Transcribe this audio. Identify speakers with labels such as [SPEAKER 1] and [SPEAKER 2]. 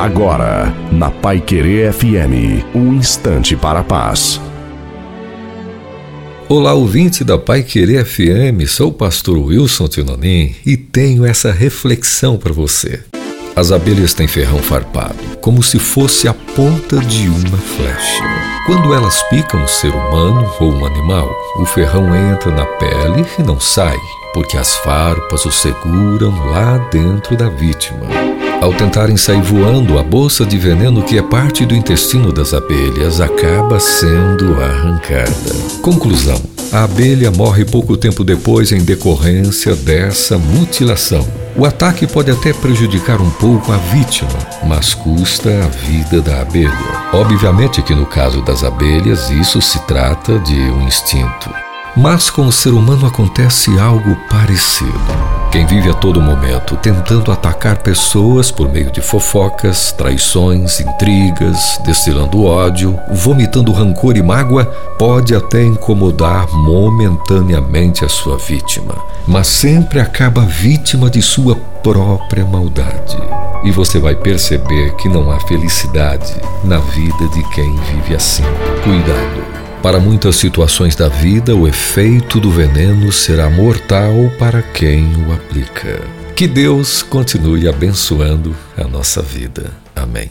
[SPEAKER 1] Agora, na Pai Querer FM, um instante para a paz.
[SPEAKER 2] Olá, ouvinte da Pai Querer FM, sou o pastor Wilson Tinonim e tenho essa reflexão para você. As abelhas têm ferrão farpado, como se fosse a ponta de uma flecha. Quando elas picam um ser humano ou um animal, o ferrão entra na pele e não sai, porque as farpas o seguram lá dentro da vítima. Ao tentarem sair voando, a bolsa de veneno que é parte do intestino das abelhas acaba sendo arrancada. Conclusão: a abelha morre pouco tempo depois em decorrência dessa mutilação. O ataque pode até prejudicar um pouco a vítima, mas custa a vida da abelha. Obviamente que no caso das abelhas isso se trata de um instinto. Mas com o ser humano acontece algo parecido. Quem vive a todo momento tentando atacar pessoas por meio de fofocas, traições, intrigas, destilando ódio, vomitando rancor e mágoa, pode até incomodar momentaneamente a sua vítima, mas sempre acaba vítima de sua própria maldade. E você vai perceber que não há felicidade na vida de quem vive assim. Cuidado! Para muitas situações da vida, o efeito do veneno será mortal para quem o aplica. Que Deus continue abençoando a nossa vida. Amém.